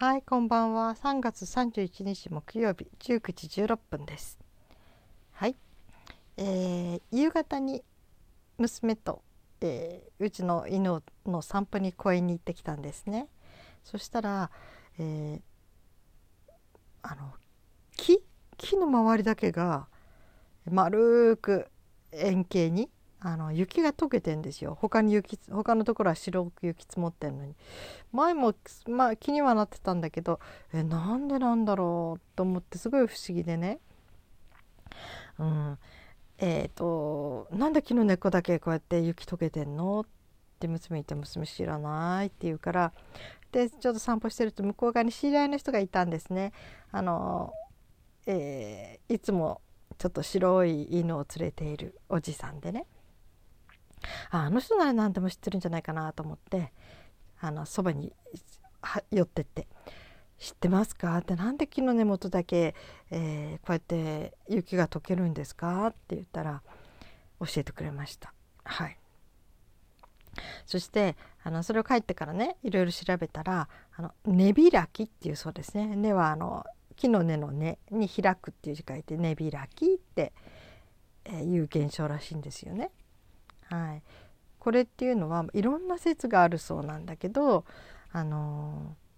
はい、こんばんは。3月31日木曜日19時16分です。はい、えー夕方に娘と、えーうちの犬の散歩に公園に行ってきたんですね。そしたら、えーあの木？木の周りだけが丸く円形にあの雪が溶けてんですよ。他に雪他のところは白く雪積もってんのに。前も、まあ、気にはなってたんだけどえなんでなんだろうと思ってすごい不思議でね。うん。えっ、となんで木の根っこだけこうやって雪溶けてんのって娘言って娘知らないって言うから。でちょっと散歩してると向こう側に知り合いの人がいたんですね。あのえーいつもちょっと白い犬を連れているおじさんでね。あの人なら何でも知ってるんじゃないかなと思ってあのそばに寄ってって「知ってますか?」って「なんで木の根元だけ、えーこうやって雪が溶けるんですか?」って言ったら教えてくれました。はいそしてあのそれを帰ってからねいろいろ調べたらあの根開きっていうそうですね根はあの木の根の根に開くっていう字書いて根開きって、えーいう現象らしいんですよね。はい、これっていうのはいろんな説があるそうなんだけどあのー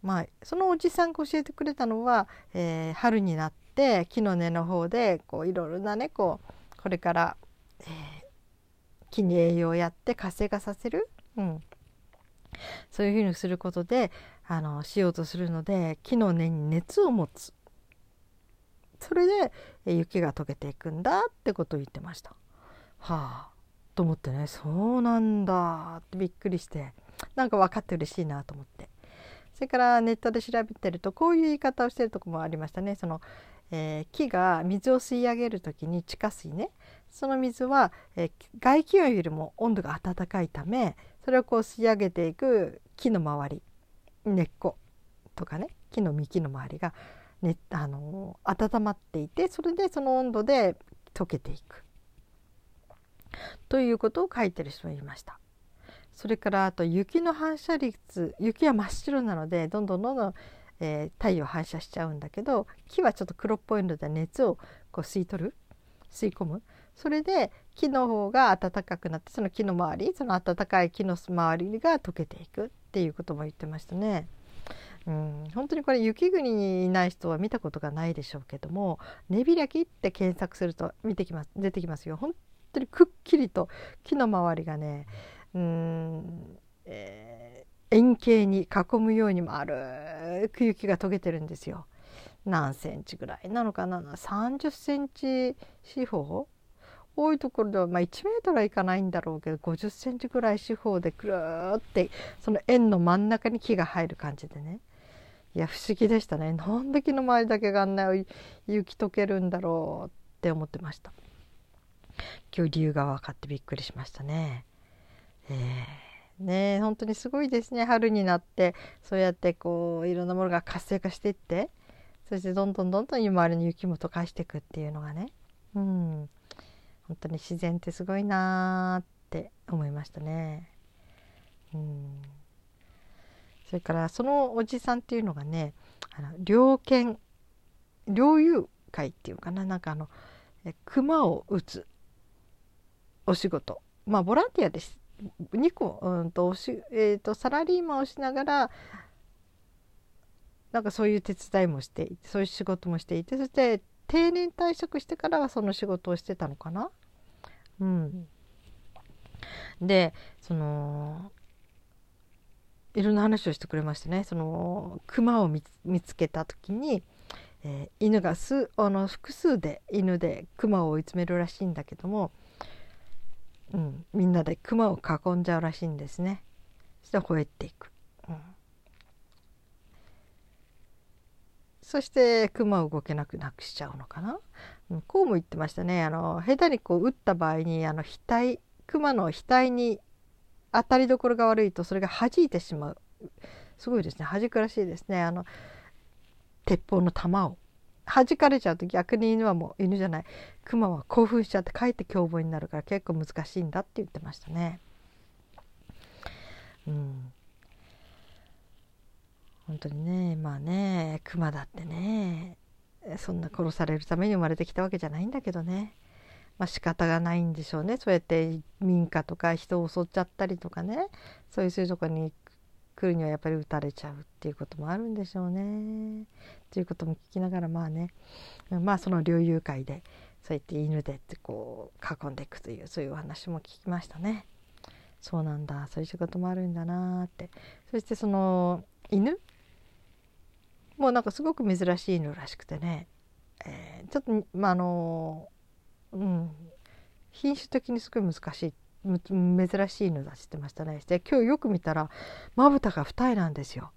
まあそのおじさんが教えてくれたのは、えー春になって木の根の方でこういろいろなねこうこれから、えー木に栄養をやって活性化させる、うん、そういうふうにすることであのしようとするので木の根に熱を持つ。それで雪が溶けていくんだってことを言ってました。はあ。と思ってねそうなんだってびっくりしてなんか分かって嬉しいなと思って。それからネットで調べてるとこういう言い方をしてるとこもありましたね。その、えー木が水を吸い上げる時に地下水ね。その水は、えー外気温よりも温度が暖かいためそれをこう吸い上げていく木の周り根っことかね。木の幹の周りが、ねあのー温まっていてそれでその温度で溶けていく。ということを書いてる人もいました。それからあと雪の反射率雪は真っ白なのでどんどんどんどん、えー太陽反射しちゃうんだけど木はちょっと黒っぽいので熱をこう吸い取る吸い込むそれで木の方が暖かくなってその木の周りその暖かい木の周りが溶けていくっていうことも言ってましたね。うん、本当にこれ雪国にいない人は見たことがないでしょうけども根開きって検索すると見てきます出てきますよ本当にくっきりと木の周りがねうん、えー円形に囲むように丸く雪が溶けてるんですよ。何センチぐらいなのかな？30センチ四方？多いところでは、まあ、1メートルはいかないんだろうけど50センチぐらい四方でくるーってその円の真ん中に木が入る感じでね。いや不思議でしたね。なんで木の周りだけがあんな雪溶けるんだろうって思ってました。今日理由が分かってびっくりしましたね。えー。ね本当にすごいですね。春になってそうやってこういろんなものが活性化していってそしてどんどんどんどん周りの雪も溶かしていくっていうのがね。うん。本当に自然ってすごいなーって思いましたね。うん。それからそのおじさんっていうのがねあの猟犬猟友会っていうかな。なんかあの熊を撃つお仕事。まあボランティアです。2個うんとおし、えー、とサラリーマンをしながらなんかそういう手伝いもしていてそういう仕事もしていてそして定年退職してからはその仕事をしてたのかな？うん、でそのいろんな話をしてくれましてね。その熊を見つ見つけた時に、えー犬が数あの複数で犬で熊を追い詰めるらしいんだけども、うん、みんなで熊を囲んじゃうらしいんですね。そして吠えていく。うん。そして熊を動けなくなくしちゃうのかな、うん、こうも言ってましたね。あの下手にこう撃った場合にあの額熊の額に当たりどころが悪いとそれが弾いてしまう。すごいですね。弾くらしいですね。あの鉄砲の弾を。弾かれちゃうと逆に犬はもう犬じゃない。熊は興奮しちゃってかえって凶暴になるから結構難しいんだって言ってましたね。うん、本当にねまあね熊だってねそんな殺されるために生まれてきたわけじゃないんだけどね。まあ仕方がないんでしょうね。そうやって民家とか人を襲っちゃったりとかね。そういうそういうとこに来るにはやっぱり撃たれちゃうっていうこともあるんでしょうね。ということも聞きながらまあね。まあその猟友会でそうやって犬でってこう囲んでいくというそういうお話も聞きましたね。そうなんだ。そういう仕事もあるんだなって。そしてその犬？もうなんかすごく珍しい犬らしくてね、えー、ちょっとまああのうん。品種的にすごい難しいって珍しい犬だってってましたね。で今日よく見たらまぶたが二重なんですよ。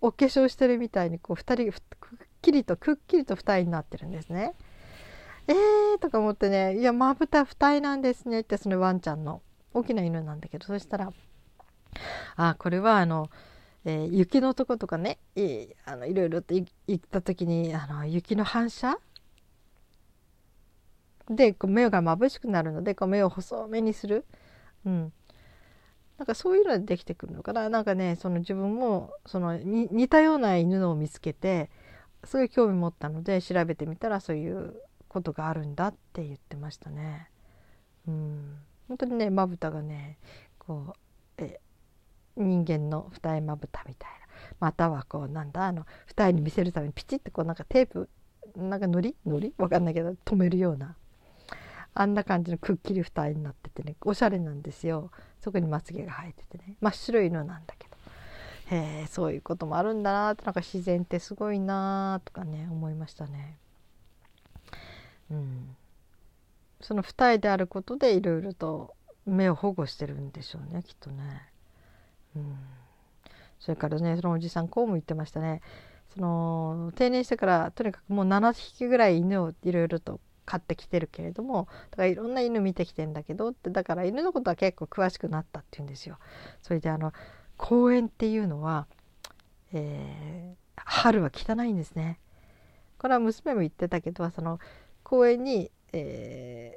お化粧してるみたいにこう2人くっきりとくっきりと二重になってるんですね。えーとか思ってね「いやまぶた二重なんですね」ってそのワンちゃんの大きな犬なんだけどそしたら「あこれはあの、えー、雪のとことかねいあのいろいろと行った時にあの雪の反射でこう目が眩しくなるのでこう目を細めにする、うん、なんかそういうのでできてくるのかな。なんかねその自分もその似たような犬を見つけてすごい興味持ったので調べてみたらそういうことがあるんだって言ってましたね。うん、本当にねまぶたがねこうえ人間の二重まぶたみたいな。またはこうなんだあの二重に見せるためにピチッとこうなんかテープなんかのりのりわかんないけど止めるようなあんな感じのくっきり二重になっててねおしゃれなんですよそこにまつげが生えててね真っ白い犬なんだけどへえそういうこともあるんだなってなんか自然ってすごいなとかね思いましたね。うん、その二重であることでいろいろと目を保護してるんでしょうねきっとね。うん、それからねそのおじさんこうも言ってましたね。その定年してからとにかくもう7匹ぐらい犬をいろいろと飼ってきてるけれどもだからいろんな犬見てきてんだけどってだから犬のことは結構詳しくなったって言うんですよ。それであの公園っていうのは、えー、春は汚いんですね。これは娘も言ってたけどその公園に、え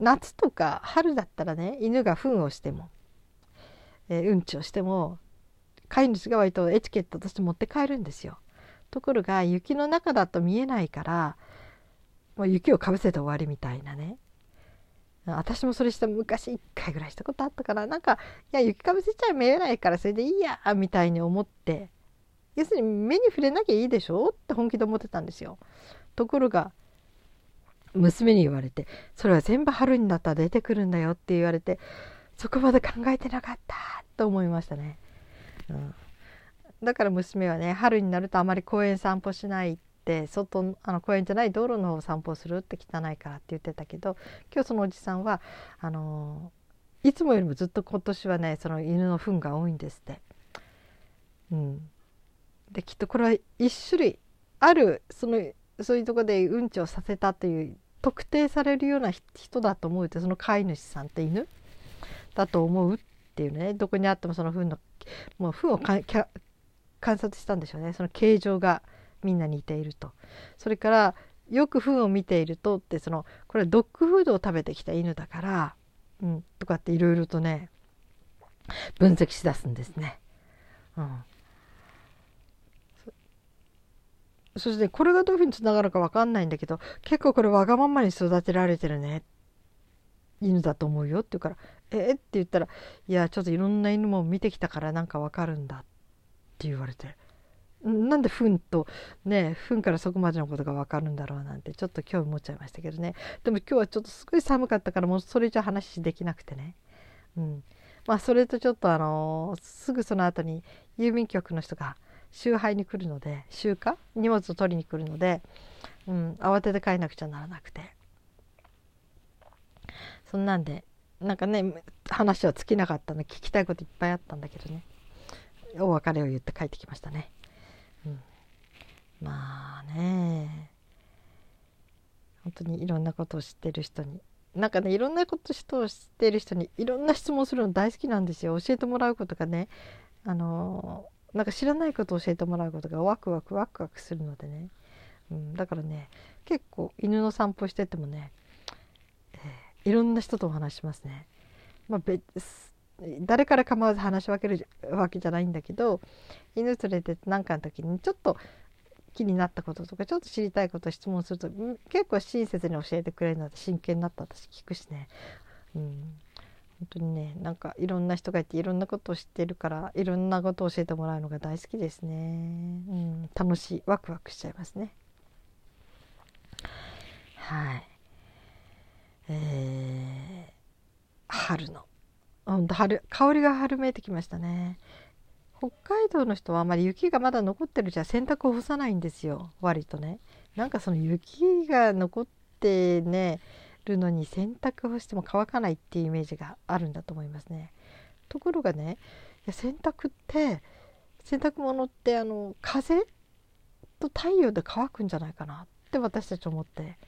ー、夏とか春だったらね犬が糞をしても、えー、うんちをしても飼い主が割とエチケットとして持って帰るんですよ。ところが雪の中だと見えないからもう雪をかぶせて終わりみたいなね私もそれした昔1回ぐらいしたことあったからなんかいや雪かぶせちゃ見えないからそれでいいやみたいに思って要するに目に触れなきゃいいでしょって本気で思ってたんですよ。ところが娘に言われて「それは全部春になったら出てくるんだよ」って言われてそこまで考えてなかったと思いましたね。うん、だから娘はね春になるとあまり公園散歩しないって外あの公園じゃない道路の方を散歩するって汚いからって言ってたけど今日そのおじさんはあのいつもよりもずっと今年はねその犬の糞が多いんですって。うん、できっとこれは一種類あるそのそういうとこでうんちをさせたという特定されるような人だと思うってその飼い主さんって犬？だと思うっていうね。どこにあってもその糞のもう糞を観察したんでしょうね。その形状がみんな似ているとそれからよく糞を見ているとってそのこれドッグフードを食べてきた犬だから、うん、とかっていろいろとね分析しだすんですね。うん、そしてこれがどういうふうにつながるか分かんないんだけど結構これわがままに育てられてるね犬だと思うよって言うから「えっ?」って言ったら「いやちょっといろんな犬も見てきたからなんか分かるんだ」って言われてなんで糞とね糞からそこまでのことが分かるんだろうなんてちょっと興味持っちゃいましたけどね。でも今日はちょっとすごい寒かったからもうそれじゃ話できなくてね、うん、まあそれとちょっとあのー、すぐその後に郵便局の人が集配に来るので集荷？荷物を取りに来るので、うん、慌てて帰なくちゃならなくて。そんなんでなんかね話は尽きなかったの聞きたいこといっぱいあったんだけどね。お別れを言って帰ってきましたね。まあね。本当にいろんなことを知ってる人に。なんかねいろんなことを知ってる人にいろんな質問するの大好きなんですよ。教えてもらうことがね。あのなんか知らないことを教えてもらうことがワクワクワクワクするのでね、うん、だからね結構犬の散歩しててもね、えー、いろんな人とお話しますね。まあ、別誰から構わず話し分けるわけじゃないんだけど犬連れて何かの時にちょっと気になったこととかちょっと知りたいことを質問すると結構親切に教えてくれるので真剣になった私聞くしね、うん、本当にねなんかいろんな人がいていろんなことを知っているからいろんなことを教えてもらうのが大好きですね、うん、楽しいワクワクしちゃいますね。はい。えー、春の。春香りが春めいてきましたね。北海道の人はあまり雪がまだ残ってるじゃ洗濯を干さないんですよ。割とね。なんかその雪が残ってねるのに洗濯をしても乾かないっていうイメージがあるんだと思いますね。ところがねいや洗濯って洗濯物ってあの風と太陽で乾くんじゃないかなって私たち思って、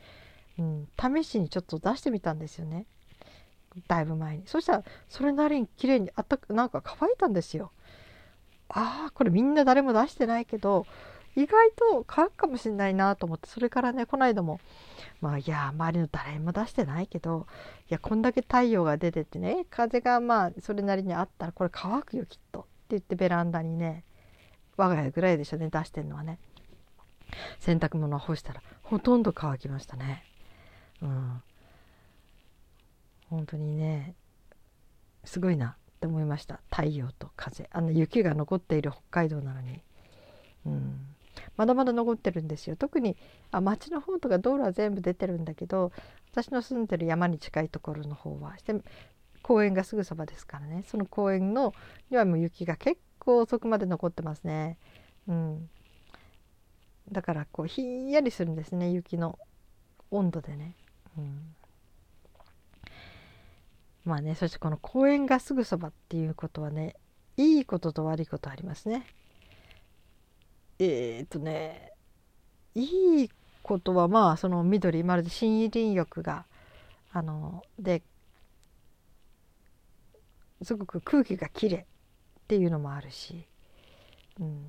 うん、試しにちょっと出してみたんですよね。だいぶ前に。そしたらそれなりに綺麗にあったなんか乾いたんですよ。ああこれみんな誰も出してないけど意外と乾くかもしれないなと思ってそれからねこの間もまあいや周りの誰も出してないけどいやこんだけ太陽が出ててね風がまあそれなりにあったらこれ乾くよきっと。って言ってベランダにね我が家ぐらいでしょね出してんのはね。洗濯物を干したらほとんど乾きましたね。うん。本当にねすごいなって思いました。太陽と風。あの雪が残っている北海道なのに、うん、まだまだ残ってるんですよ。特にあ町の方とか道路は全部出てるんだけど私の住んでる山に近いところの方はして公園がすぐそばですからね。その公園のにはもう雪が結構遅くまで残ってますね。うん、だからこうひんやりするんですね。雪の温度でね。うん。まあねそしてこの公園がすぐそばっていうことはねいいことと悪いことありますね。えー、っとねいいことはまあその緑まるで森林浴があのですごく空気がきれいっていうのもあるし、うん、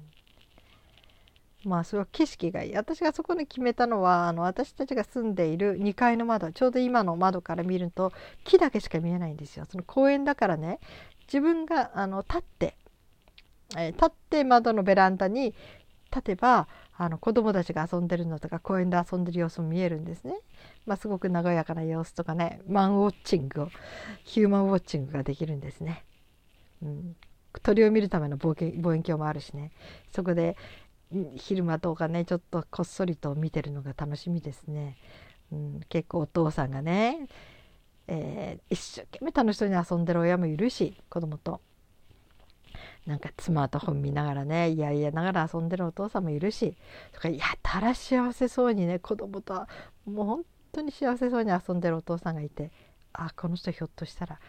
まあそれは景色がいい。私がそこに決めたのはあの私たちが住んでいる2階の窓ちょうど今の窓から見ると木だけしか見えないんですよ。その公園だからね。自分があの立って、えー、立って窓のベランダに立てばあの子供たちが遊んでるのとか公園で遊んでる様子も見えるんですね、まあ、すごく和やかな様子とかね。マンウォッチングをヒューマンウォッチングができるんですね、うん、鳥を見るための望遠鏡もあるしね。そこで昼間とかねちょっとこっそりと見てるのが楽しみですね。うん、結構お父さんがね、えー、一生懸命楽しそうに遊んでる親もいるし子供と。なんかスマートフォン見ながらねいやいやながら遊んでるお父さんもいるしとかやたら幸せそうにね子供ともう本当に幸せそうに遊んでるお父さんがいてあこの人ひょっとしたら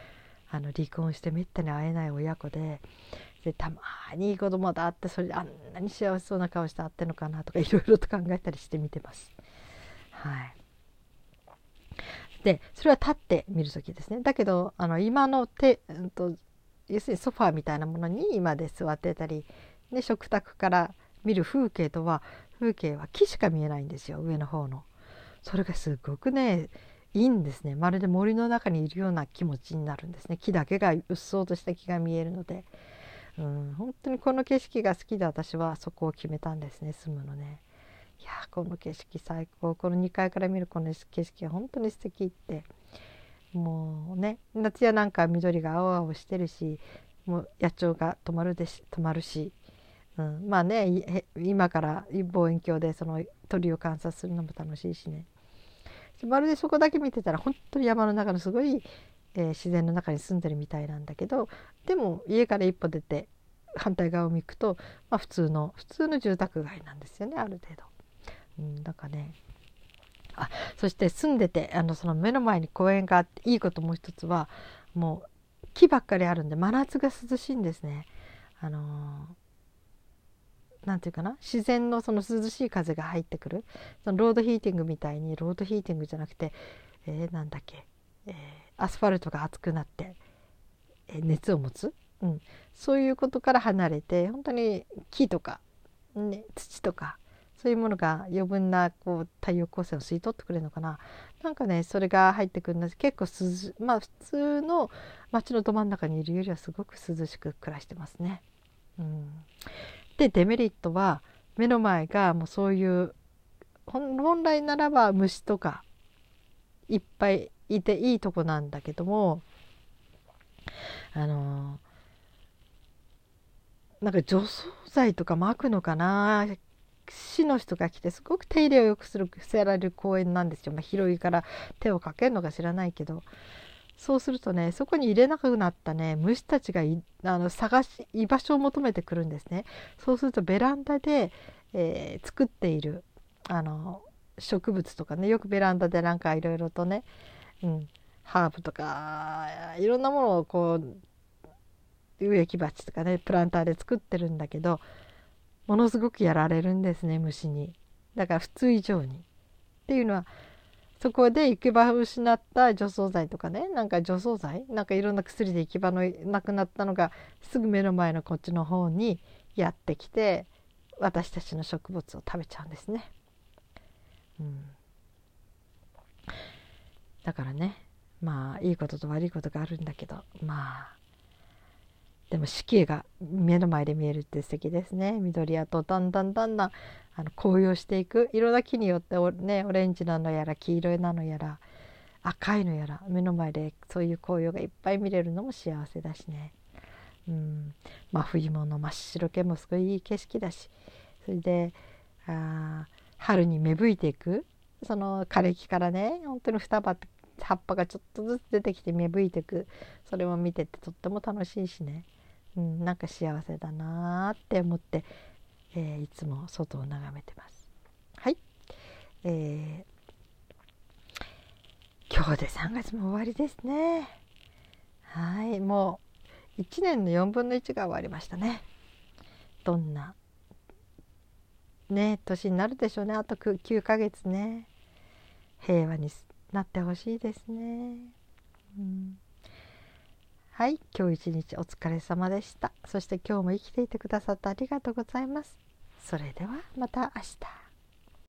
あの離婚してめったに会えない親子ででたまにいい子供だってそれであんなに幸せそうな顔して会ってんのかなとかいろいろと考えたりしてみてます。はい、でそれは立って見る時ですね。だけどあの今の手、うんと、要するにソファーみたいなものに今で座ってたり、ね、食卓から見る風景とは風景は木しか見えないんですよ上の方の。それがすごくねいいんですね。まるで森の中にいるような気持ちになるんですね。木だけがうっそうとした木が見えるので。うん、本当にこの景色が好きで私はそこを決めたんですね住むのね。いやこの景色最高この2階から見るこの景色が本当に素敵って。もうね夏やなんか緑が青々してるしもう野鳥が止まるでし止まるし、うん、まあね今から望遠鏡でその鳥を観察するのも楽しいしね。まるでそこだけ見てたら本当に山の中のすごいえー、自然の中に住んでるみたいなんだけどでも家から一歩出て反対側を見くと、まあ、普通の普通の住宅街なんですよねある程度。うん、なんかねあそして住んでてあのその目の前に公園があっていいこともう一つはもう木ばっかりあるんで真夏が涼しいんですね。あのー、て言うかな自然のその涼しい風が入ってくるそのロードヒーティングみたいにロードヒーティングじゃなくて、えー、なんだっけ、えーアスファルトが熱くなって熱を持つ、うん、そういうことから離れて本当に木とか、ね、土とかそういうものが余分なこう太陽光線を吸い取ってくれるのかな。なんかねそれが入ってくるんで結構涼まあ普通の街のど真ん中にいるよりはすごく涼しく暮らしてますね。うん、でデメリットは目の前がもうそういう本来ならば虫とかいっぱいいていいとこなんだけどもあのなんか除草剤とかまくのかな。市の人が来てすごく手入れをよくするせられる公園なんですよ、まあ、広いから手をかけるのか知らないけど。そうするとねそこに入れなくなったね虫たちがあの探し居場所を求めてくるんですね。そうするとベランダで、えー、作っているあの植物とかねよくベランダでなんかいろいろとね、うん、ハーブとかいろんなものをこう植木鉢とかねプランターで作ってるんだけどものすごくやられるんですね虫にだから普通以上に。っていうのはそこで行き場を失った除草剤とかねなんか除草剤なんかいろんな薬で行き場のなくなったのがすぐ目の前のこっちの方にやってきて私たちの植物を食べちゃうんですね。うん、だからね。まあいいことと悪いことがあるんだけど。まあでも四季が目の前で見えるって素敵ですね。緑やとだんだんだんだんあの紅葉していく。色だけによってね、オレンジなのやら黄色いなのやら赤いのやら目の前でそういう紅葉がいっぱい見れるのも幸せだしね、うん、真冬もの真っ白けもすごいいい景色だし。それであ春に芽吹いていく。その枯れ木からね本当に双葉って葉っぱがちょっとずつ出てきて芽吹いていくそれも見ててとっても楽しいしねうん、なんか幸せだなって思って、えー、いつも外を眺めてます。はい、えー、今日で3月も終わりですね。はいもう1年の4分の1が終わりましたね。どんなね年になるでしょうねあと9ヶ月ね平和になってほしいですね。うんはい、今日一日お疲れ様でした。そして今日も生きていてくださってありがとうございます。それではまた明日。